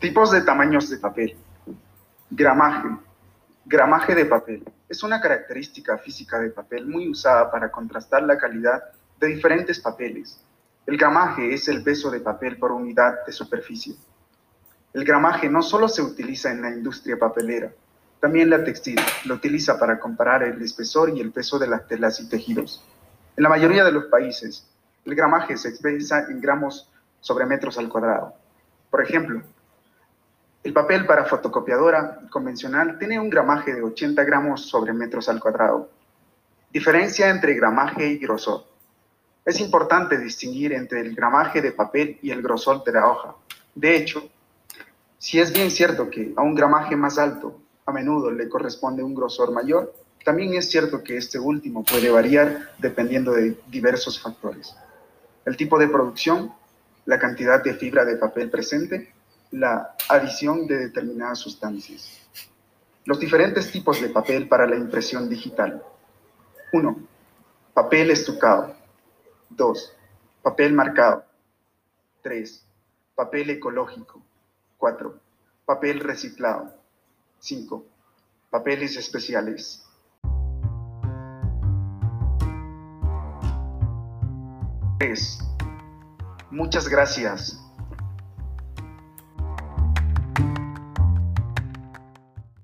Tipos de tamaños de papel. Gramaje. Gramaje de papel. Es una característica física de papel muy usada para contrastar la calidad de diferentes papeles. El gramaje es el peso de papel por unidad de superficie. El gramaje no solo se utiliza en la industria papelera, también la textil lo utiliza para comparar el espesor y el peso de las telas y tejidos. En la mayoría de los países, el gramaje se expresa en gramos sobre metros al cuadrado. Por ejemplo, el papel para fotocopiadora convencional tiene un gramaje de 80 gramos sobre metros al cuadrado. Diferencia entre gramaje y grosor. Es importante distinguir entre el gramaje de papel y el grosor de la hoja. De hecho, si es bien cierto que a un gramaje más alto a menudo le corresponde un grosor mayor, también es cierto que este último puede variar dependiendo de diversos factores. El tipo de producción, la cantidad de fibra de papel presente, la adición de determinadas sustancias. Los diferentes tipos de papel para la impresión digital. 1. Papel estucado. 2. Papel marcado. 3. Papel ecológico. 4. Papel reciclado. 5. Papeles especiales. Muchas gracias.